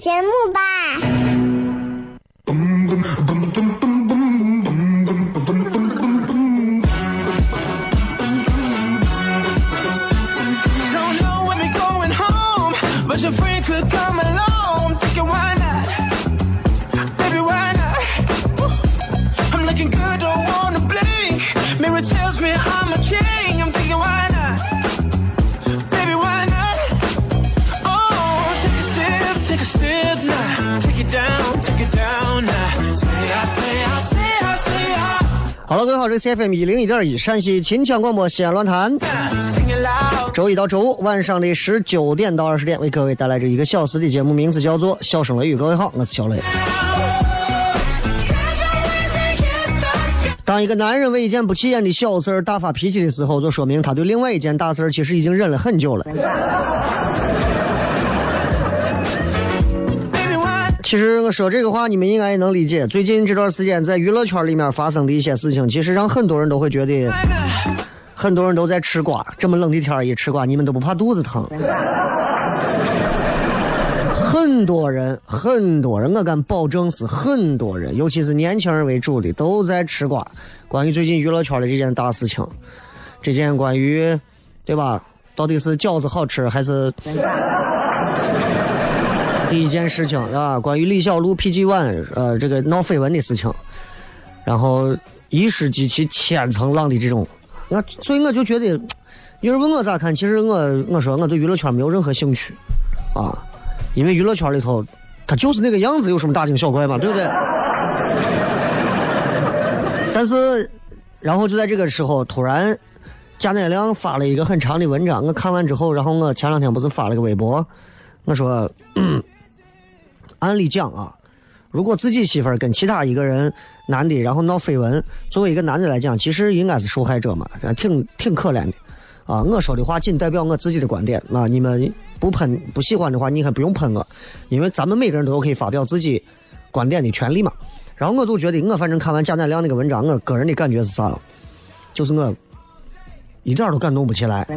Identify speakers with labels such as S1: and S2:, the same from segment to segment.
S1: 节目吧。
S2: C F M 一零一点一陕西秦腔广播西安论坛，周一到周五晚上的十九点到二十点，为各位带来这一个小时的节目，名字叫做《笑声雷雨》。各位好，我是小雷。当一个男人为一件不起眼的小事儿大发脾气的时候，就说明他对另外一件大事儿其实已经忍了很久了。其实我说这个话，你们应该也能理解。最近这段时间在娱乐圈里面发生的一些事情，其实让很多人都会觉得，很多人都在吃瓜。这么冷的天一吃瓜，你们都不怕肚子疼？很多人，很多人，我敢保证是很多人，尤其是年轻人为主的，都在吃瓜。关于最近娱乐圈的这件大事情，这件关于，对吧？到底是饺子好吃还是？第一件事情啊，关于李小璐 PG One 呃这个闹绯闻的事情，然后一时激起千层浪的这种，我所以我就觉得，有人问我咋看，其实我我说我对娱乐圈没有任何兴趣啊，因为娱乐圈里头他就是那个样子，有什么大惊小怪嘛，对不对？但是，然后就在这个时候，突然贾乃亮发了一个很长的文章，我看完之后，然后我前两天不是发了个微博，我说。按理讲啊，如果自己媳妇儿跟其他一个人男的，然后闹绯闻，作为一个男的来讲，其实应该是受害者嘛，挺挺可怜的，啊，我说的话仅代表我自己的观点啊，你们不喷不喜欢的话，你还不用喷我，因为咱们每个人都有可以发表自己观点的权利嘛。然后我就觉得，我反正看完贾乃亮那个文章，我个人的感觉是啥？就是我一点都感动不起来。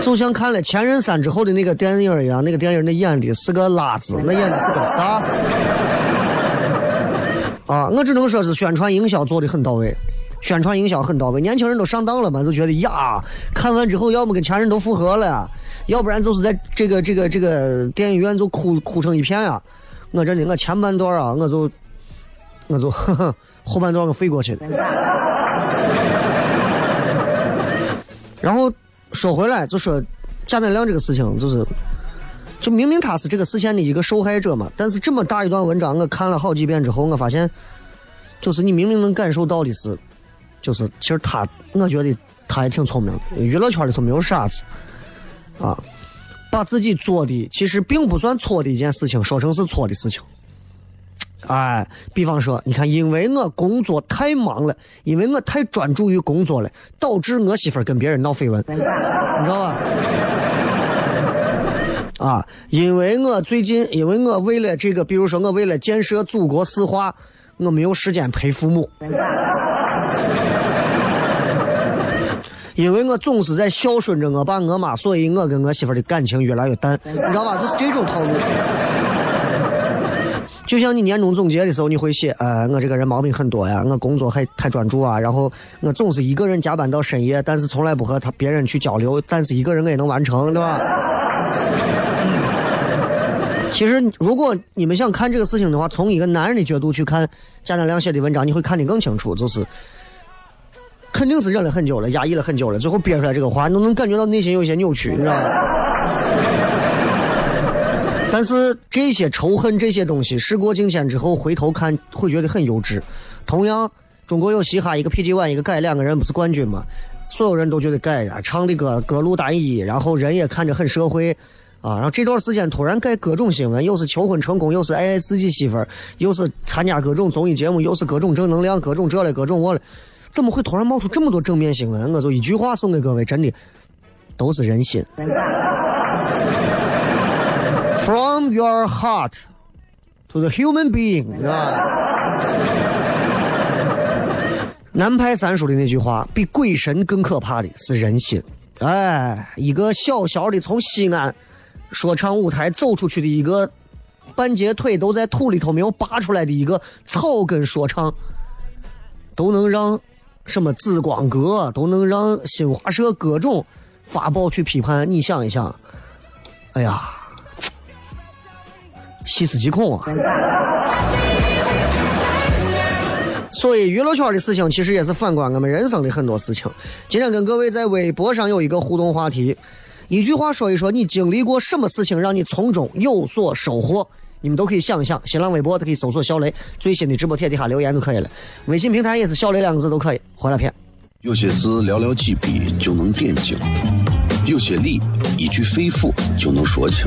S2: 就像看了《前任三》之后的那个电影一样，那个电影那演的是个拉子，那演的是个啥？啊，我只能说是宣传营销做的很到位，宣传营销很到位，年轻人都上当了嘛，就觉得呀，看完之后要么跟前任都复合了，要不然就是在这个这个这个电影院就哭哭成一片呀。我这里我前半段啊，我就我就呵呵后半段我飞过去了，然后。说回来，就说贾乃亮这个事情，就是，就明明他是这个事件的一个受害者嘛，但是这么大一段文章，我看了好几遍之后，我发现，就是你明明能感受到的是，就是其实他，我觉得他也挺聪明的，娱乐圈里头没有傻子，啊，把自己做的其实并不算错的一件事情，说成是错的事情。哎，比方说，你看，因为我工作太忙了，因为我太专注于工作了，导致我媳妇跟别人闹绯闻，你知道吧？啊，因为我最近，因为我为了这个，比如说我为了建设祖国四化，我没有时间陪父母。因为我总是在孝顺着我爸我妈，所以我跟我媳妇的感情越来越淡，你知道吧？就是这种套路。就像你年终总结的时候，你会写，呃，我这个人毛病很多呀，我工作还太专注啊，然后我总是一个人加班到深夜，但是从来不和他别人去交流，但是一个人我也能完成，对吧？其实，如果你们想看这个事情的话，从一个男人的角度去看贾乃亮写的文章，你会看得更清楚，就是肯定是忍了很久了，压抑了很久了，最后憋出来这个话，你都能感觉到内心有些扭曲，你知道吗？但是这些仇恨这些东西，时过境迁之后回头看，会觉得很幼稚。同样，中国有嘻哈，一个 PG One，一个改，两个人不是冠军吗？所有人都觉得改呀，唱的歌歌路单一，然后人也看着很社会，啊，然后这段时间突然盖各种新闻，又是求婚成功，又是爱自己媳妇儿，又是参加各种综艺节目，又是各种正能量，各种这嘞，各种我嘞，怎么会突然冒出这么多正面新闻？我就一句话送给各位，真的都是人心。From your heart to the human being，是吧？南派三叔的那句话，比鬼神更可怕的是人心。哎，一个小小的从西安说唱舞台走出去的一个半截腿都在土里头没有拔出来的一个草根说唱，都能让什么紫光阁，都能让新华社各种发报去批判。你想一想，哎呀！细思极恐啊！所以娱乐圈的事情其实也是反观我们人生的很多事情。今天跟各位在微博上有一个互动话题，一句话说一说你经历过什么事情让你从中有所收获？你们都可以想一想，新浪微博都可以搜索“小雷”最新的直播帖底下留言就可以了。微信平台也是“小雷”两个字都可以。回来片。
S3: 有些事寥寥几笔就能点睛，有些理一句肺腑就能说清。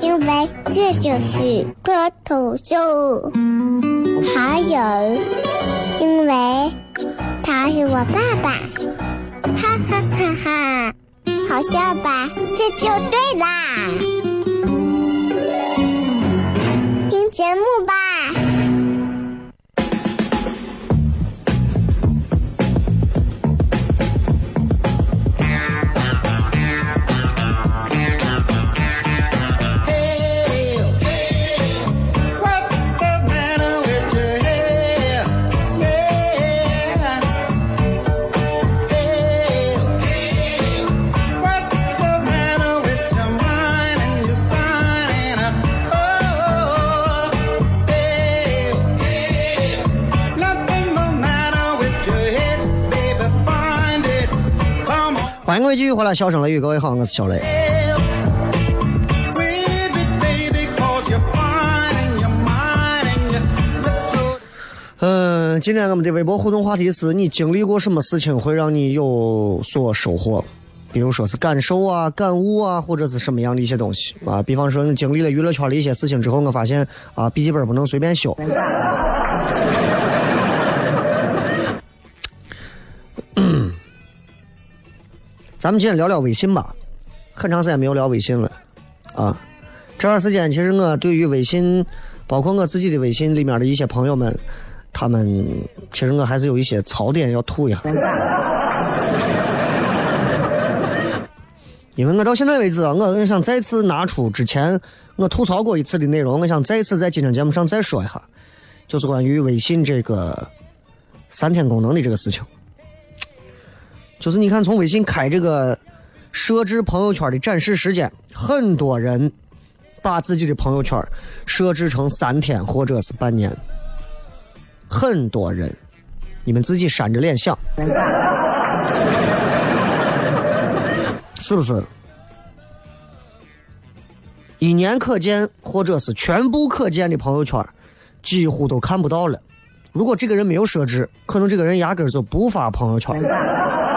S1: 因为这就是脱头秀，还有，因为他是我爸爸，哈哈哈哈，好笑吧？这就对啦，
S2: 位继续回来，笑声雷雨，各位好，我是小雷。嗯，今天我们的微博互动话题是你经历过什么事情会让你有所收获？比如说是感受啊、感悟啊，或者是什么样的一些东西啊？比方说你经历了娱乐圈的一些事情之后，我发现啊，笔记本不能随便修。咱们今天聊聊微信吧，很长时间没有聊微信了，啊，这段时间其实我对于微信，包括我自己的微信里面的一些朋友们，他们其实我还是有一些槽点要吐一下，因为我到现在为止啊，我我想再次拿出之前我吐槽过一次的内容，我想再次在今天节目上再说一下，就是关于微信这个三天功能的这个事情。就是你看，从微信开这个设置朋友圈的展示时间，很多人把自己的朋友圈设置成三天或者是半年。很多人，你们自己扇着脸想，是不是？一年可见或者是全部可见的朋友圈，几乎都看不到了。如果这个人没有设置，可能这个人压根就不发朋友圈。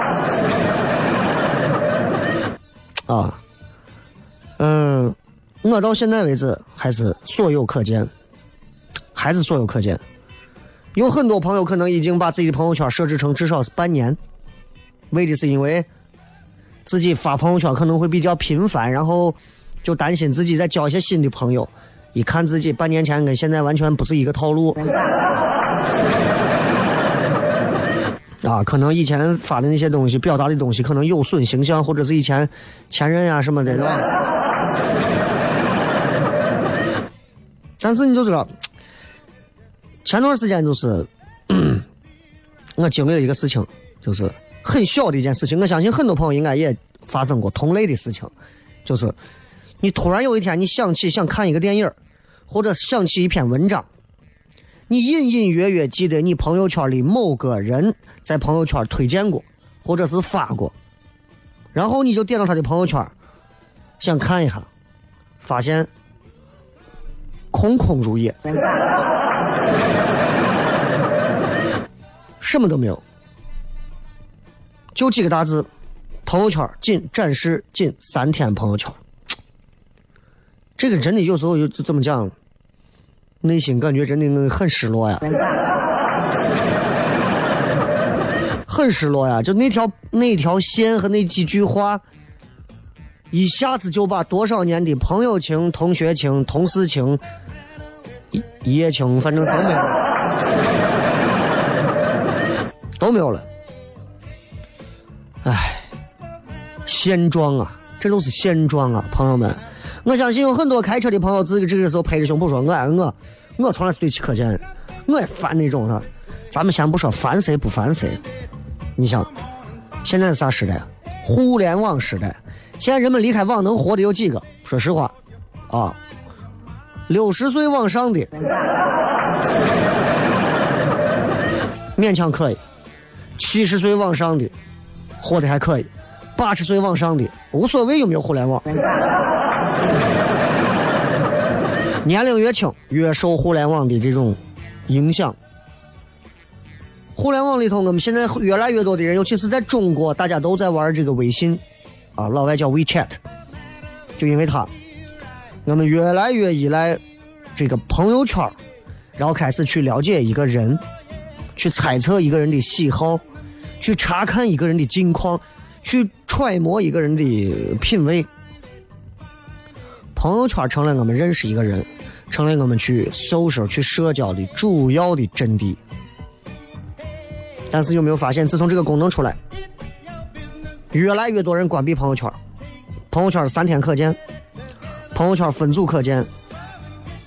S2: 啊，嗯，我到现在为止还是所有可见，还是所有可见。有很多朋友可能已经把自己的朋友圈设置成至少是半年，为的是因为自己发朋友圈可能会比较频繁，然后就担心自己再交一些新的朋友。一看自己半年前跟现在完全不是一个套路，啊，可能以前发的那些东西、表达的东西可能有损形象，或者是以前前任呀什么的，对吧？但是你就知道，前段时间就是 我经历了一个事情，就是很小的一件事情，我相信很多朋友应该也发生过同类的事情，就是你突然有一天你想起想看一个电影。或者想起一篇文章，你隐隐约约记得你朋友圈里某个人在朋友圈推荐过，或者是发过，然后你就点到他的朋友圈，想看一下，发现空空如也，什么都没有，就几个大字：朋友圈仅展示仅三天朋友圈。这个真的有时候就就这么讲，内心感觉真的很失落呀，很失落呀！就那条那条线和那几句话，一下子就把多少年的朋友情、同学情、同事情、一夜情，反正都没有了，都没有了。唉，现状啊，这都是现状啊，朋友们。我相信有很多开车的朋友，自己这个时候拍着胸脯说：“我爱我，我从来是对其可见，我也烦那种的。”咱们先不说烦谁不烦谁，你想，现在是啥时代？互联网时代。现在人们离开网能活的有几个？说实话，啊，六十岁往上的勉强可以，七十岁往上的活的还可以，八十岁往上的无所谓有没有互联网。年龄越轻，越受互联网的这种影响。互联网里头，我们现在越来越多的人，尤其是在中国，大家都在玩这个微信，啊，老外叫 WeChat，就因为它，我们越来越依赖这个朋友圈，然后开始去了解一个人，去猜测一个人的喜好，去查看一个人的近况，去揣摩一个人的品味。朋友圈成了我们认识一个人，成了我们去搜索、去社交的主要的阵地。但是有没有发现，自从这个功能出来，越来越多人关闭朋友圈。朋友圈三天可见，朋友圈分组可见。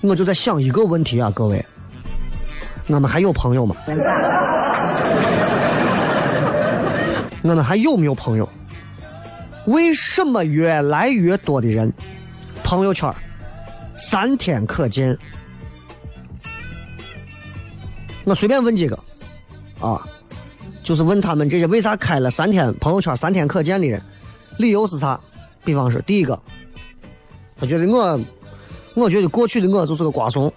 S2: 我就在想一个问题啊，各位，我们还有朋友吗？我们还有没有朋友？为什么越来越多的人？朋友圈三天可见，我随便问几个啊，就是问他们这些为啥开了三天朋友圈三天可见的人，理由是啥？比方说，第一个，他觉得我，我觉得过去的我就是个瓜怂，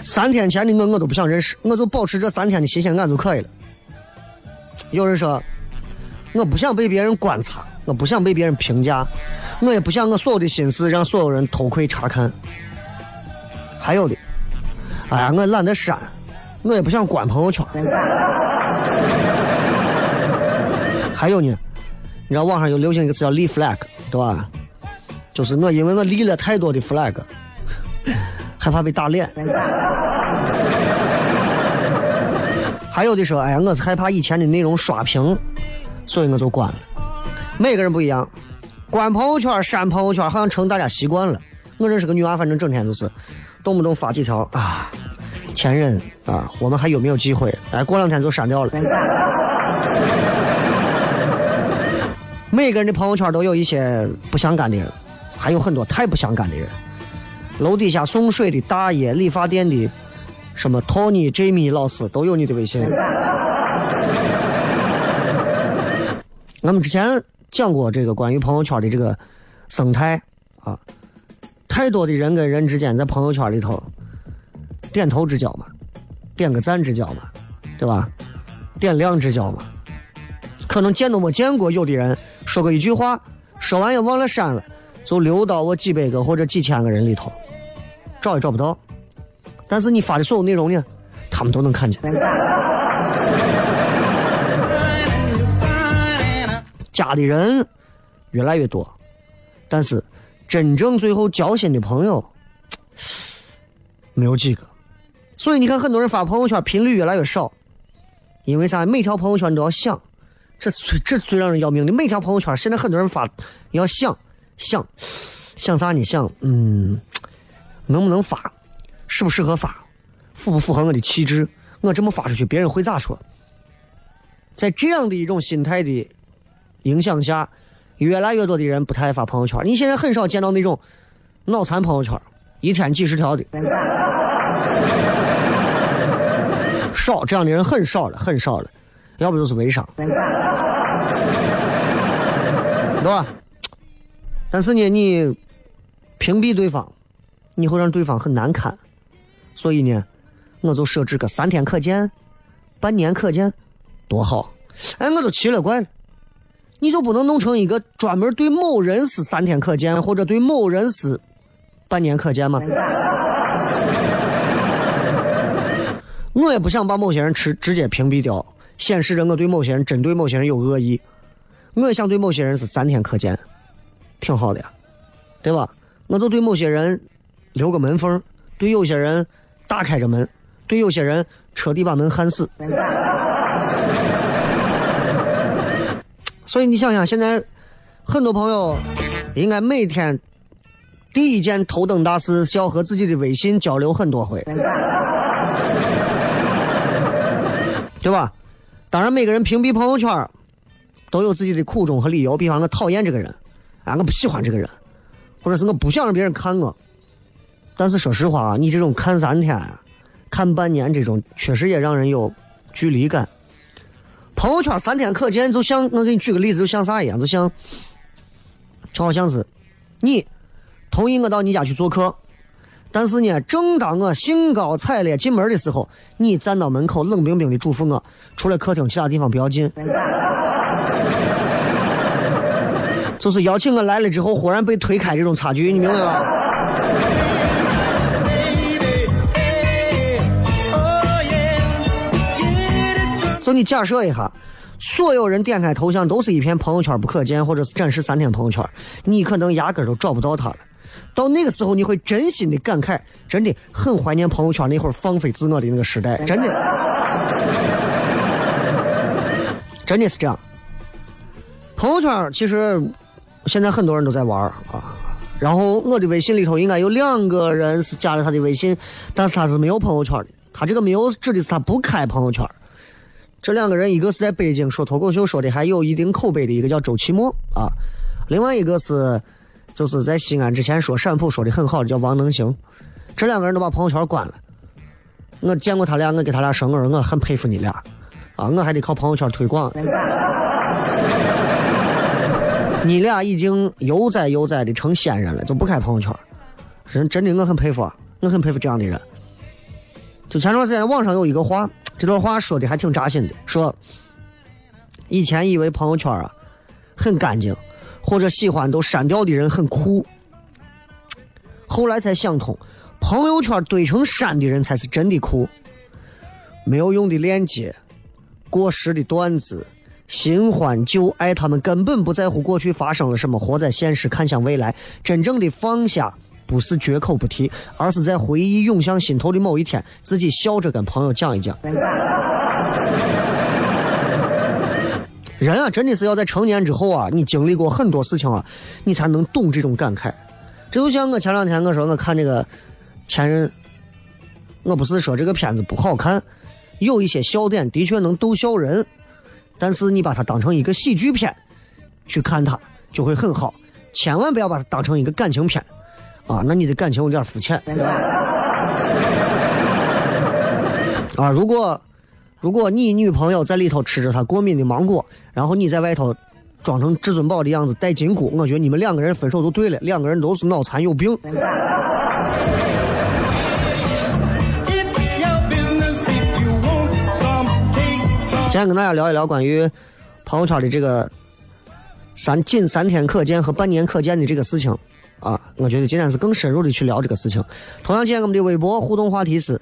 S2: 三天前的我我都不想认识，我就保持这三天的新鲜感就可以了。有人说，我不想被别人观察。我不想被别人评价，我也不想我所有的心思让所有人偷窥查看。还有的，哎呀，我懒得删，我也不想关朋友圈。还有呢，你知道网上有流行一个词叫立 flag，对吧？就是我因为我立了太多的 flag，害怕被打脸。还有的说，哎呀，我是害怕以前的内容刷屏，所以我就关了。每个人不一样，关朋友圈、删朋友圈，好像成大家习惯了。我认识个女娃，反正整天就是动不动发几条啊，前任啊，我们还有没有机会？哎，过两天就删掉了。每个人的朋友圈都有一些不相干的人，还有很多太不相干的人。楼底下送水的大爷，理发店的什么托尼、Jamie 老师都有你的微信。我们之前讲过这个关于朋友圈的这个生态啊，太多的人跟人之间在朋友圈里头点头之交嘛，点个赞之交嘛，对吧？点亮之交嘛，可能见都没见过，有的人说过一句话，说完也忘了删了，就留到我几百个或者几千个人里头，找也找不到。但是你发的所有内容呢，他们都能看见。加的人越来越多，但是真正最后交心的朋友没有几个。所以你看，很多人发朋友圈频率越来越少，因为啥？每条朋友圈都要想，这最这最让人要命的。每条朋友圈现在很多人发要想想想啥呢？想嗯，能不能发？适不适合发？符不符合我的气质？我这么发出去，别人会咋说？在这样的一种心态的。影响下，越来越多的人不太爱发朋友圈。你现在很少见到那种脑残朋友圈，一天几十条的，少这样的人很少了，很少了。要不就是微商，对吧？但是呢，你屏蔽对方，你会让对方很难堪。所以呢，我就设置个三天可见，半年可见，多好！哎，我都奇了怪了。你就不能弄成一个专门对某人是三天可见，或者对某人是半年可见吗？我也不想把某些人直直接屏蔽掉，显示着我对某些人针对某些人有恶意。我也想对某些人是三天可见，挺好的呀，对吧？我就对某些人留个门缝，对有些人打开着门，对有些人彻底把门焊死。所以你想想，现在很多朋友应该每天第一件头等大事是要和自己的微信交流很多回，对吧？当然，每个人屏蔽朋友圈都有自己的苦衷和理由。比方，我讨厌这个人，啊，我不喜欢这个人，或者是我不想让别人看我。但是说实话，你这种看三天、看半年这种，确实也让人有距离感。朋友圈三天可见，就像我给你举个例子，就像啥一样，就像，就好像是你同意我到你家去做客，但是呢，正当我兴高采烈进门的时候，你站到门口冷冰冰的嘱咐我，除了客厅其他地方不要进，就是邀请我来了之后，忽然被推开这种差距，你明白吧？就你假设一下，所有人点开头像都是一片朋友圈不可见，或者是展示三天朋友圈，你可能压根都找不到他了。到那个时候，你会真心的感慨，真的很怀念朋友圈那会儿放飞自我的那个时代，真的，真的是这样。朋友圈其实现在很多人都在玩啊，然后我的微信里头应该有两个人是加了他的微信，但是他是没有朋友圈的，他这个没有指的是他不开朋友圈。这两个人，一个是在北京说脱口秀说的还有一定口碑的一个叫周奇墨啊，另外一个是就是在西安之前说陕普说的很好的叫王能行，这两个人都把朋友圈关了。我见过他俩，我给他俩说，我说我很佩服你俩啊，我还得靠朋友圈推广。你俩已经悠哉悠哉的成仙人了，就不开朋友圈，人真的我很佩服，我很佩服这样的人。就前段时间网上有一个话。这段话说的还挺扎心的，说以前以为朋友圈啊很干净，或者喜欢都删掉的人很酷，后来才想通，朋友圈堆成山的人才是真的酷。没有用的链接，过时的段子，新欢旧爱，他们根本不在乎过去发生了什么，活在现实，看向未来，真正的放下。不是绝口不提，而是在回忆涌向心头的某一天，自己笑着跟朋友讲一讲。人啊，真的是要在成年之后啊，你经历过很多事情啊，你才能懂这种感慨。这就像我前两天我说我看这个《前任》，我不是说这个片子不好看，有一些笑点的确能逗笑人，但是你把它当成一个喜剧片。去看它，就会很好。千万不要把它当成一个感情片，啊，那你的感情有点肤浅。啊，如果如果你女朋友在里头吃着她过敏的芒果，然后你在外头装成至尊宝的样子戴金箍，我觉得你们两个人分手都对了，两个人都是脑残有病。今天跟大家聊一聊关于朋友圈的这个三仅三天可见和半年可见的这个事情啊，我觉得今天是更深入的去聊这个事情。同样，今天我们的微博互动话题是：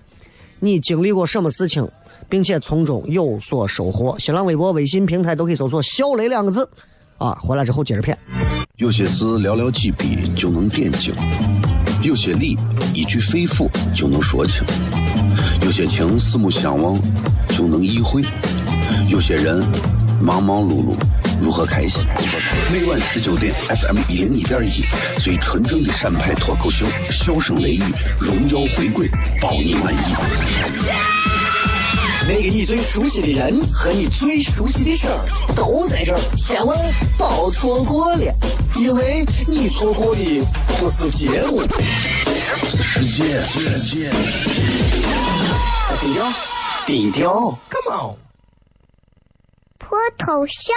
S2: 你经历过什么事情，并且从中有所收获？新浪微博、微信平台都可以搜索“小雷”两个字啊。回来之后接着骗。
S3: 有些事寥寥几笔就能点睛，有些理一句肺腑就能说清，有些情四目相望就能意会，有些人忙忙碌碌如何开心？每晚十九点，FM 一零一点一，最纯正的陕派脱口秀，笑声雷雨，荣耀回归，包你满意。
S4: 那个你最熟悉的人和你最熟悉的事儿都在这儿，千万别错过了，因为你错过的不是节目，
S3: 是世界。
S4: 低调，低调，Come on。
S1: 脱头像？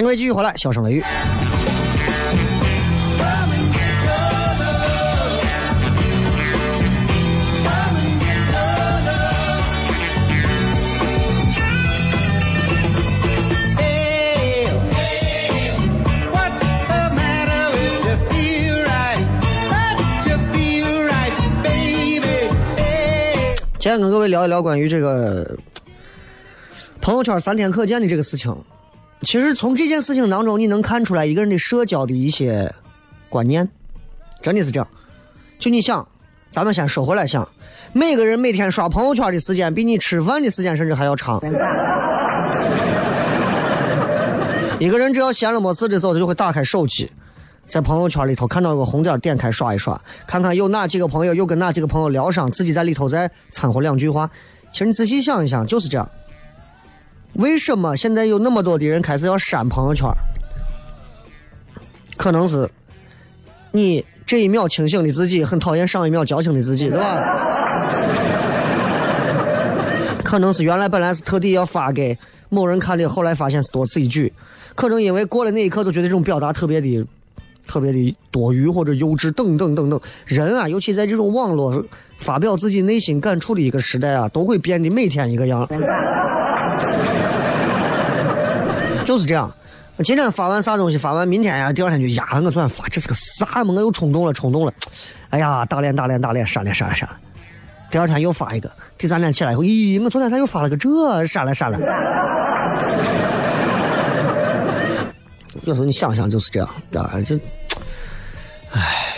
S2: 迎各位继续回来，笑声雷雨。今天跟各位聊一聊关于这个朋友圈三天可见的这个事情。其实从这件事情当中，你能看出来一个人的社交的一些观念，真的是这样。就你想，咱们先说回来想，每个人每天刷朋友圈的时间，比你吃饭的时间甚至还要长。一个人只要闲了没事的时候，他就会打开手机，在朋友圈里头看到有个红点，点开刷一刷，看看有哪几个朋友又跟哪几个朋友聊上，自己在里头再掺和两句话。其实你仔细想一想，就是这样。为什么现在有那么多的人开始要删朋友圈？可能是你这一秒清醒的自己很讨厌上一秒矫情的自己，对吧？可能是原来本来是特地要发给某人看的，后来发现是多此一举。可能因为过了那一刻，都觉得这种表达特别的、特别的多余或者幼稚等等等等。人啊，尤其在这种网络发表自己内心感触的一个时代啊，都会变得每天一个样。就是这样，我今天发完啥东西，发完明天呀，第二天就呀，我昨天发这是个啥嘛？我又冲动了，冲动了，哎呀，打脸打脸打脸，删了删了删了。第二天又发一个，第三天起来以后，咦，我昨天咋又发了个这？删了删了。有时候你想想就是这样，啊，就，唉，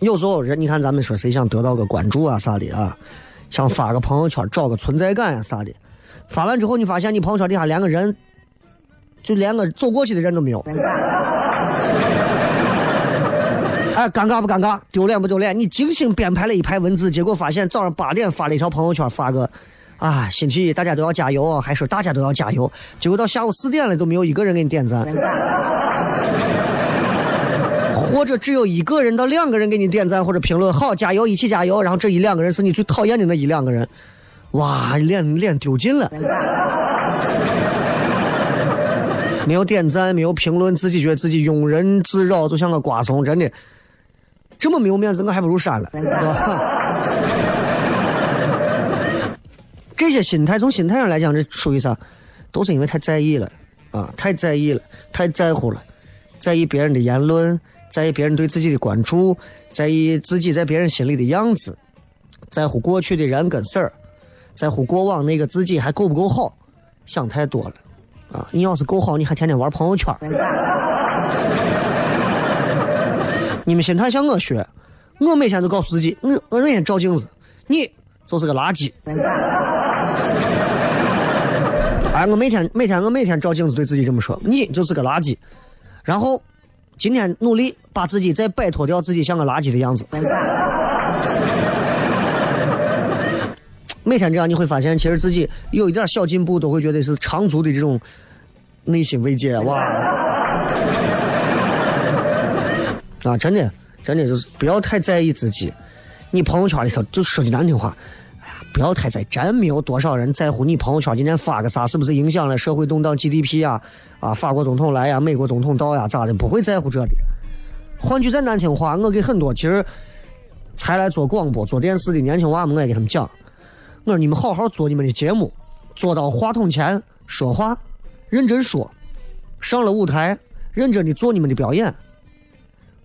S2: 有时候人，你看咱们说谁想得到个关注啊啥的啊，想发个朋友圈找个存在感呀啥的。发完之后，你发现你朋友圈底下连个人，就连个走过去的人都没有。哎，尴尬不尴尬？丢脸不丢脸？你精心编排了一排文字，结果发现早上八点发了一条朋友圈，发个啊，星期一大家都要加油，还说大家都要加油，结果到下午四点了都没有一个人给你点赞，或者只有一个人到两个人给你点赞或者评论，好加油，一起加油，然后这一两个人是你最讨厌的那一两个人，哇，脸脸丢尽了。没有点赞，没有评论，自己觉得自己庸人自扰，就像个瓜怂，真的。这么没有面子，我还不如删了，对吧？这些心态，从心态上来讲，这属于啥？都是因为太在意了啊，太在意了，太在乎了，在意别人的言论，在意别人对自己的关注，在意自己在别人心里的样子，在乎过去的人跟事儿，在乎过往那个自己还够不够好，想太多了啊！你要是够好，你还天天玩朋友圈。你们心态向我学，我每天都告诉自己，我我每天照镜子，你就是个垃圾。哎，我每天每天我每天照镜子对自己这么说，你就是个垃圾。然后今天努力把自己再摆脱掉自己像个垃圾的样子。每天这样你会发现，其实自己有一点小进步，都会觉得是长足的这种内心慰藉哇。啊，真的，真的就是不要太在意自己。你朋友圈里头就说句难听话，哎呀，不要太在，真没有多少人在乎你朋友圈今天发个啥，是不是影响了社会动荡 GDP 啊？啊，法国总统来呀，美国总统到呀，咋的？不会在乎这的。换句再难听话，我给很多其实才来做广播、做电视的年轻娃们，我也给他们讲，我说你们好好做你们的节目，坐到话筒前说话，认真说，上了舞台，认真的做你们的表演。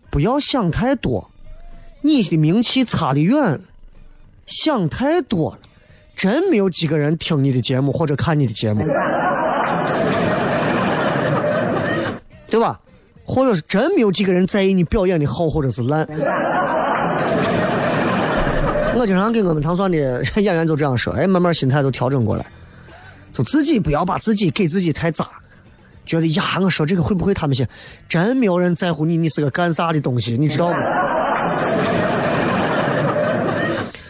S2: 不要想太多，你的名气差得远，想太多了，真没有几个人听你的节目或者看你的节目，对吧？或者是真没有几个人在意你表演的好或者是烂。我经常跟我们糖蒜的 演员就这样说，哎，慢慢心态都调整过来，就自己不要把自己给自己太渣。觉得呀，我说这个会不会他们信？真没有人在乎你，你是个干啥的东西，你知道不？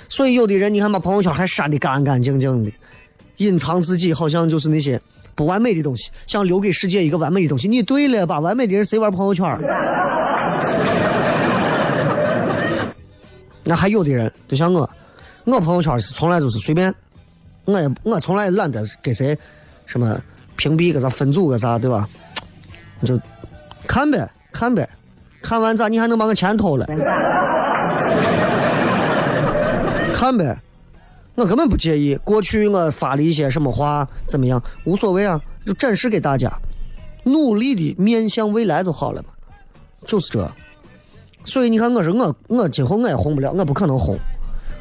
S2: 所以有的人你看把朋友圈还删的干干净净的，隐藏自己好像就是那些不完美的东西，想留给世界一个完美的东西。你对了吧？完美的人谁玩朋友圈？那还有的人就像我，我朋友圈是从来就是随便，我也我从来懒得给谁什么。屏蔽个啥，分组个啥，对吧？就看呗，看呗，看完咋？你还能把我钱偷了？看呗，我根本不介意。过去我发了一些什么话，怎么样？无所谓啊，就展示给大家，努力的面向未来就好了嘛。就是这。所以你看，我说我我今后我也红不了，我不可能红。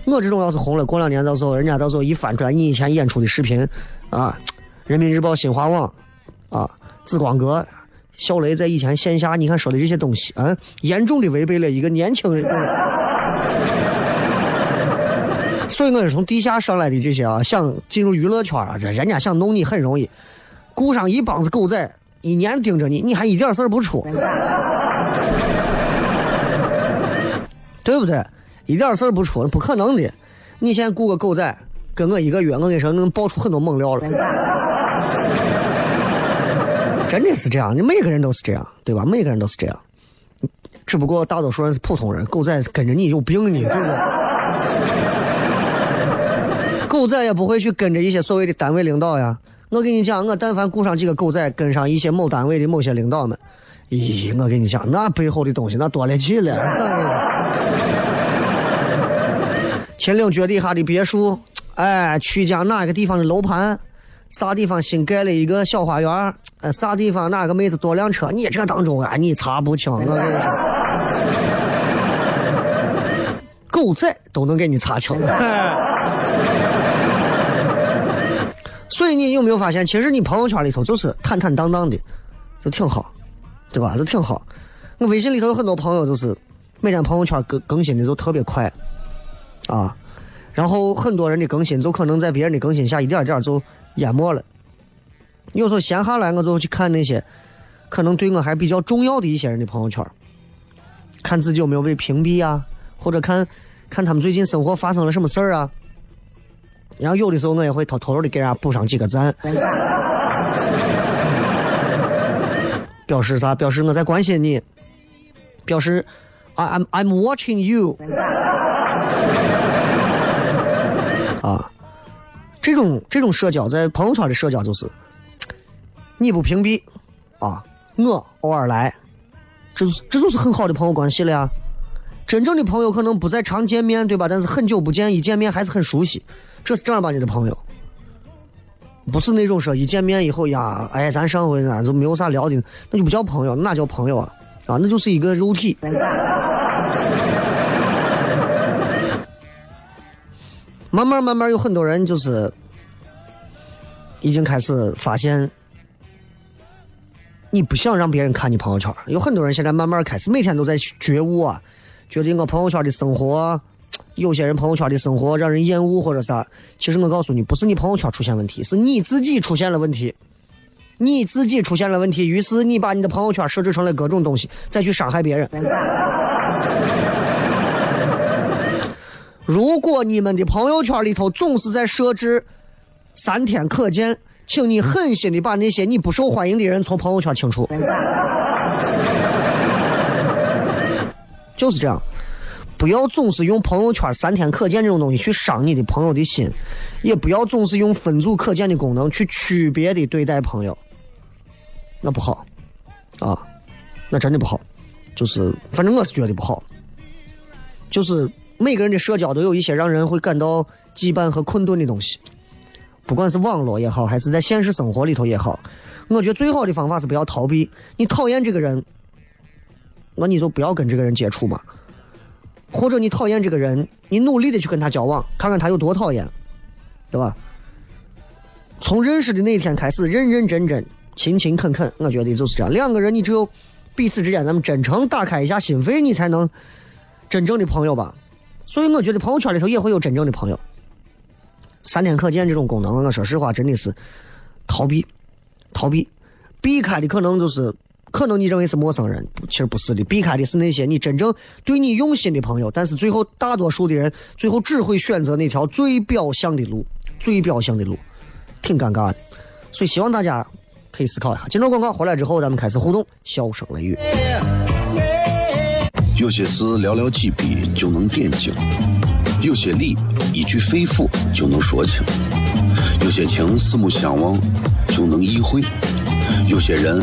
S2: 我这种要是红了，过两年到时候人家到时候一翻出来你以前演出的视频，啊。人民日报、新华网，啊，紫光阁，小雷在以前线下，你看说的这些东西，啊，严重的违背了一个年轻人。所以我是从地下上来的这些啊，想进入娱乐圈啊，这人家想弄你很容易，雇上一帮子狗仔，一年盯着你，你还一点事儿不出，对不对？一点事儿不出，不可能的。你现在雇个狗仔。跟我一个月，我跟你说能爆出很多猛料了，真的是这样，你每个人都是这样，对吧？每个人都是这样，只不过大多数人是普通人，狗仔跟着你有病呢，对不对？狗仔也不会去跟着一些所谓的单位领导呀。我跟你讲，我但凡雇上几个狗仔，跟上一些某单位的某些领导们，咦，我跟你讲，那背后的东西那多了去了。秦岭脚底下的别墅。哎，曲江哪个地方的楼盘？啥地方新盖了一个小花园？哎，啥地方哪个妹子多辆车？你这当中啊，你查不清。我跟你说，狗仔都能给你查清。所以你有没有发现，其实你朋友圈里头就是坦坦荡荡的，就挺好，对吧？就挺好。我微信里头有很多朋友，就是每天朋友圈更更新的就特别快，啊。然后很多人的更新就可能在别人的更新下一点点就淹没了。有时候闲下来，我就去看那些可能对我还比较重要的一些人的朋友圈，看自己有没有被屏蔽啊，或者看看他们最近生活发生了什么事儿啊。然后有的时候我也会偷偷的给人家补上几个赞，表示啥？表示我在关心你，表示 I I'm I'm watching you。啊，这种这种社交在朋友圈的社交就是你不屏蔽啊，我偶尔来，这这就是很好的朋友关系了呀。真正的朋友可能不再常见面，对吧？但是很久不见，一见面还是很熟悉。这是正儿八经的朋友，不是那种说一见面以后呀，哎，咱上回俺就没有啥聊的，那就不叫朋友，哪叫朋友啊？啊，那就是一个肉体。慢慢慢慢，有很多人就是已经开始发现，你不想让别人看你朋友圈。有很多人现在慢慢开始每天都在觉悟啊，觉得我朋友圈的生活。有些人朋友圈的生活让人厌恶或者啥，其实我告诉你，不是你朋友圈出现问题，是你自己出现了问题，你自己出现了问题，于是你把你的朋友圈设置成了各种东西，再去伤害别人。如果你们的朋友圈里头总是在设置三天可见，请你狠心的把那些你不受欢迎的人从朋友圈清除。就是这样。不要总是用朋友圈三天可见这种东西去伤你的朋友的心，也不要总是用分组可见的功能去区别的对待朋友，那不好，啊，那真的不好，就是反正我是觉得不好，就是每个人的社交都有一些让人会感到羁绊和困顿的东西，不管是网络也好，还是在现实生活里头也好，我觉得最好的方法是不要逃避，你讨厌这个人，那你就不要跟这个人接触嘛。或者你讨厌这个人，你努力的去跟他交往，看看他有多讨厌，对吧？从认识的那天开始，认认真真、勤勤恳恳，我觉得就是这样。两个人，你只有彼此之间咱们真诚打开一下心扉，你才能真正的朋友吧。所以我觉得朋友圈里头也会有真正的朋友。三天可见这种功能，我说实话真的是逃避，逃避，避开的可能就是。可能你认为是陌生人，其实不是的。避开的是那些你真正对你用心的朋友，但是最后大多数的人最后只会选择那条最表象的路，最表象的路，挺尴尬的。所以希望大家可以思考一下。接着广告回来之后，咱们开始互动，笑声雷雨。
S3: 有些事寥寥几笔就能点睛，有些理一句肺腑就能说清，有些情四目相望就能意会，有些人。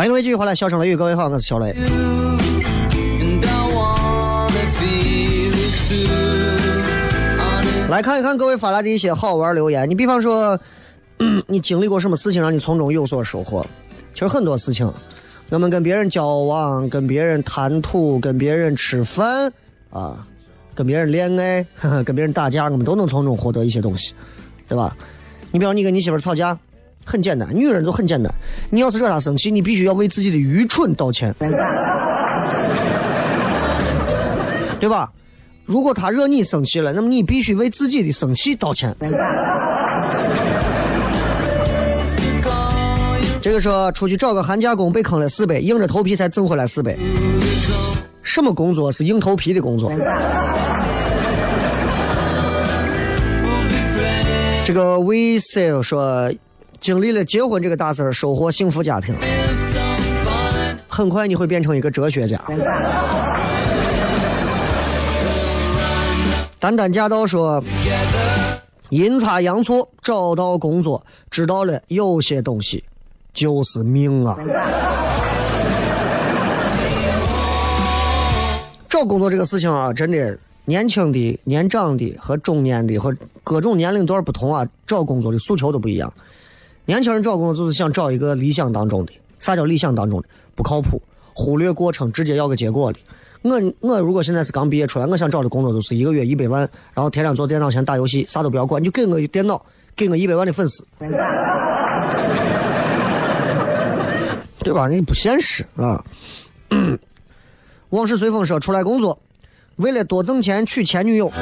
S2: 欢迎各位继续回来，笑声雷雨，各位好，我是小雷。来看一看各位发来的一些好玩留言，你比方说，你经历过什么事情让你从中有所收获？其实很多事情，我们跟别人交往、跟别人谈吐、跟别人吃饭啊，跟别人恋爱、跟别人打架，我们都能从中获得一些东西，对吧？你比方你跟你媳妇吵架，很简单，女人就很简单，你要是惹她生气，你必须要为自己的愚蠢道歉，对吧？如果她惹你生气了，那么你必须为自己的生气道歉。这个说出去找个寒假工被坑了四百，硬着头皮才挣回来四百。什么工作是硬头皮的工作？这个 We Sale 说，经历了结婚这个大事儿，收获幸福家庭，很快你会变成一个哲学家。丹丹驾到说，阴差阳错找到工作，知道了有些东西就是命啊。找工作这个事情啊，真的，年轻的、年长的和中年的和各种年龄段不同啊，找工作的诉求都不一样。年轻人找工作就是想找一个理想当中的，啥叫理想当中的？不靠谱，忽略过程，直接要个结果的。我我如果现在是刚毕业出来，我想找的工作就是一个月一百万，然后天天坐电脑前打游戏，啥都不要管，你就给我电脑，给我一百万的粉丝，对吧？你不现实啊！往事随风说出来工作，为了多挣钱娶前女友，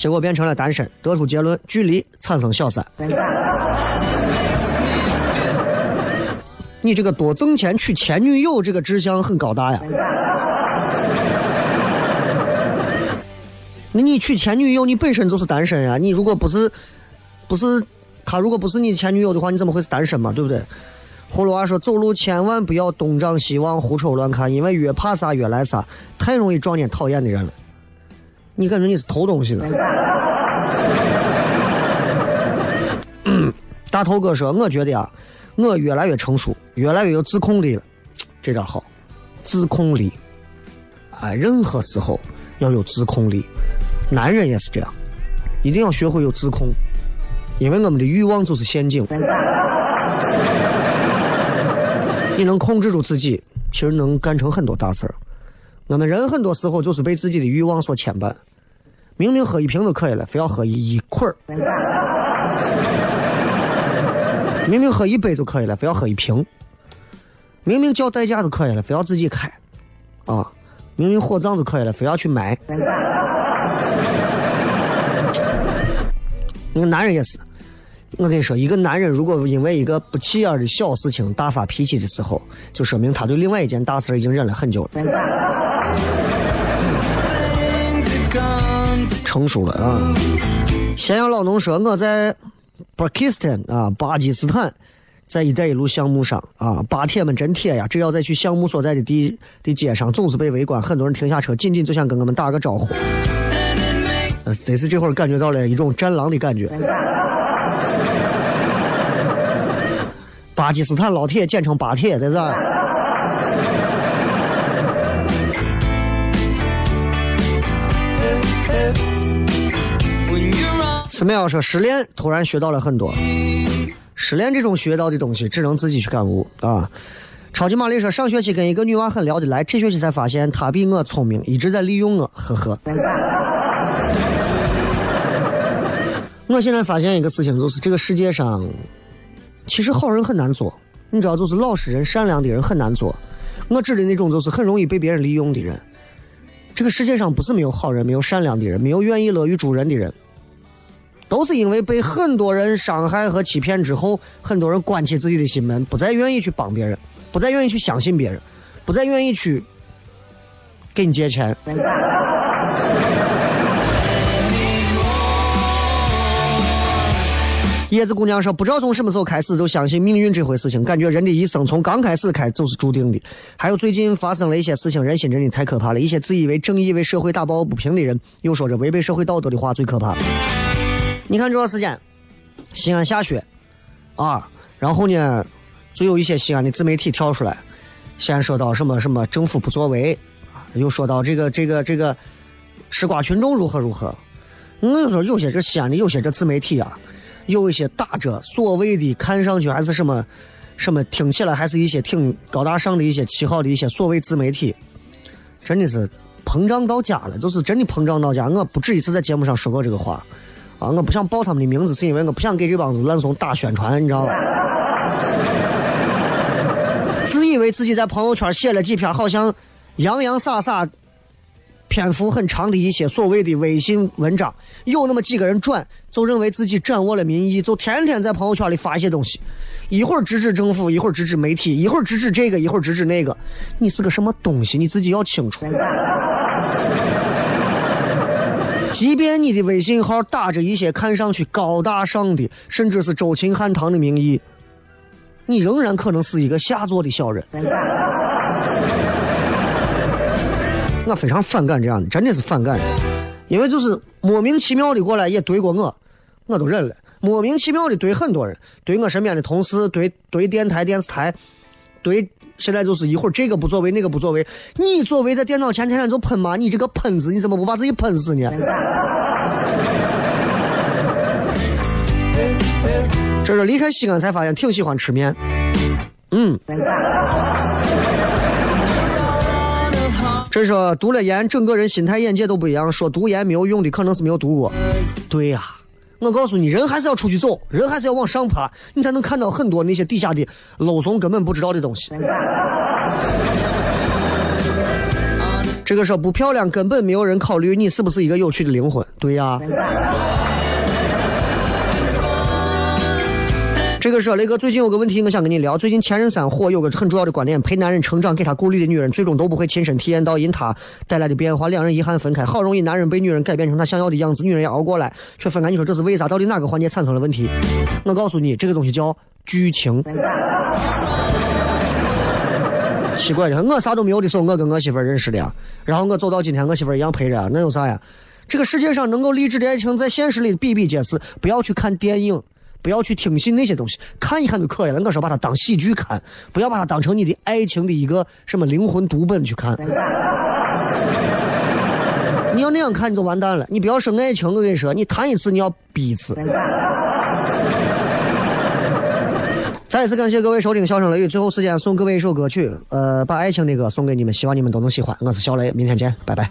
S2: 结果变成了单身，得出结论：距离产生小三。你这个多挣钱娶前女友，这个志向很高大呀。那你娶前女友，你本身就是单身呀。你如果不是，不是他如果不是你前女友的话，你怎么会是单身嘛？对不对？葫芦娃说：“走路千万不要东张西望、胡瞅乱看，因为越怕啥越来啥，太容易撞见讨厌的人了。你感觉你是偷东西了？” 大头哥说：“我觉得啊，我越来越成熟，越来越有自控力了，这点好，自控力。哎，任何时候要有自控力，男人也是这样，一定要学会有自控，因为我们的欲望就是陷阱。”你能控制住自己，其实能干成很多大事儿。我们人很多时候就是被自己的欲望所牵绊，明明喝一瓶就可以了，非要喝一一捆儿；明明喝一杯就可以了，非要喝一瓶；明明叫代驾就可以了，非要自己开；啊，明明火葬就可以了，非要去埋。那个男人也是。我跟你说，一个男人如果因为一个不起眼的小事情大发脾气的时候，就说明他对另外一件大事已经忍了很久了，成熟了啊！咸阳老农说，我在巴基斯坦啊，巴基斯坦，在“一带一路”项目上啊，巴铁们真铁呀！只要在去项目所在的地的街上，总是被围观，很多人停下车，仅仅就想跟我们打个招呼。呃，这是这会儿感觉到了一种战狼的感觉。巴基斯坦老铁简称巴铁，在这儿。寺庙说失恋，突然学到了很多。失恋这种学到的东西，只能自己去感悟啊。超级玛丽说上学期跟一个女娃很聊得来，这学期才发现她比我聪明，一直在利用我，呵呵。我现在发现一个事情，就是这个世界上。其实好人很难做，你知道，就是老实人、善良的人很难做。我指的那种，就是很容易被别人利用的人。这个世界上不是没有好人、没有善良的人、没有愿意乐于助人的人，都是因为被很多人伤害和欺骗之后，很多人关起自己的心门，不再愿意去帮别人，不再愿意去相信别人，不再愿意去给你借钱。叶子姑娘说：“不知道从什么时候开始就相信命运这回事情，感觉人的一生从刚开始开就是注定的。还有最近发生了一些事情，人心真的太可怕了。一些自以为正义、为社会打抱不平的人，又说着违背社会道德的话，最可怕。你看这段时间，西安下雪啊，然后呢，就有一些西安的自媒体跳出来，先说到什么什么政府不作为啊，又说到这个这个这个吃瓜群众如何如何。我跟你说，有些这西安的有些这自媒体啊。”有一些打着所谓的看上去还是什么什么，听起来还是一些挺高大上的一些旗号的一些所谓自媒体，真的是膨胀到家了，就是真的膨胀到家。我不止一次在节目上说过这个话啊，我不想报他们的名字，是因为我不想给这帮子烂怂打宣传，你知道吧？自以为自己在朋友圈写了几篇好像洋洋洒洒。篇幅很长的一些所谓的微信文章，有那么几个人转，就认为自己掌握了民意，就天天在朋友圈里发一些东西，一会儿直指政府，一会儿直指媒体，一会儿直指这个，一会儿直指那个。你是个什么东西？你自己要清楚。即便你的微信号打着一些看上去高大上的，甚至是周秦汉唐的名义，你仍然可能是一个下作的小人。我非常反感这样的，真的是反感，因为就是莫名其妙的过来也怼过我，我都忍了。莫名其妙的怼很多人，怼我身边的同事，怼怼电台、电视台，怼现在就是一会儿这个不作为，那个不作为。你作为在电脑前天天就喷吗？你这个喷子，你怎么不把自己喷死呢？这是离开西安才发现挺喜欢吃面，嗯。这是读了研，整个人心态眼界都不一样。说读研没有用的，可能是没有读过。对呀，我告诉你，人还是要出去走，人还是要往上爬，你才能看到很多那些底下的老怂根本不知道的东西。这个说不漂亮，根本没有人考虑你是不是一个有趣的灵魂。对呀。这个说雷哥，最近有个问题，我想跟你聊。最近前任三火有个很重要的观点：陪男人成长，给他鼓励的女人，最终都不会亲身体验到因他带来的变化，两人遗憾分开。好容易男人被女人改变成他想要的样子，女人也熬过来，却分开。你说这是为啥？到底哪个环节产生了问题？我告诉你，这个东西叫剧情。奇怪的，我啥都没有的时候，我跟我媳妇认识的。然后我走到今天，我媳妇一样陪着，那有啥呀？这个世界上能够励志的爱情，在现实里比比皆是。不要去看电影。不要去听信那些东西，看一看就可以了。我说把它当喜剧看，不要把它当成你的爱情的一个什么灵魂读本去看。你要那样看你就完蛋了。你不要说爱情，我跟你说，你谈一次你要逼一次。再次感谢各位收听《笑声雷雨》，最后时间送各位一首歌曲，呃，把爱情的歌送给你们，希望你们都能喜欢。我是小雷，明天见，拜拜。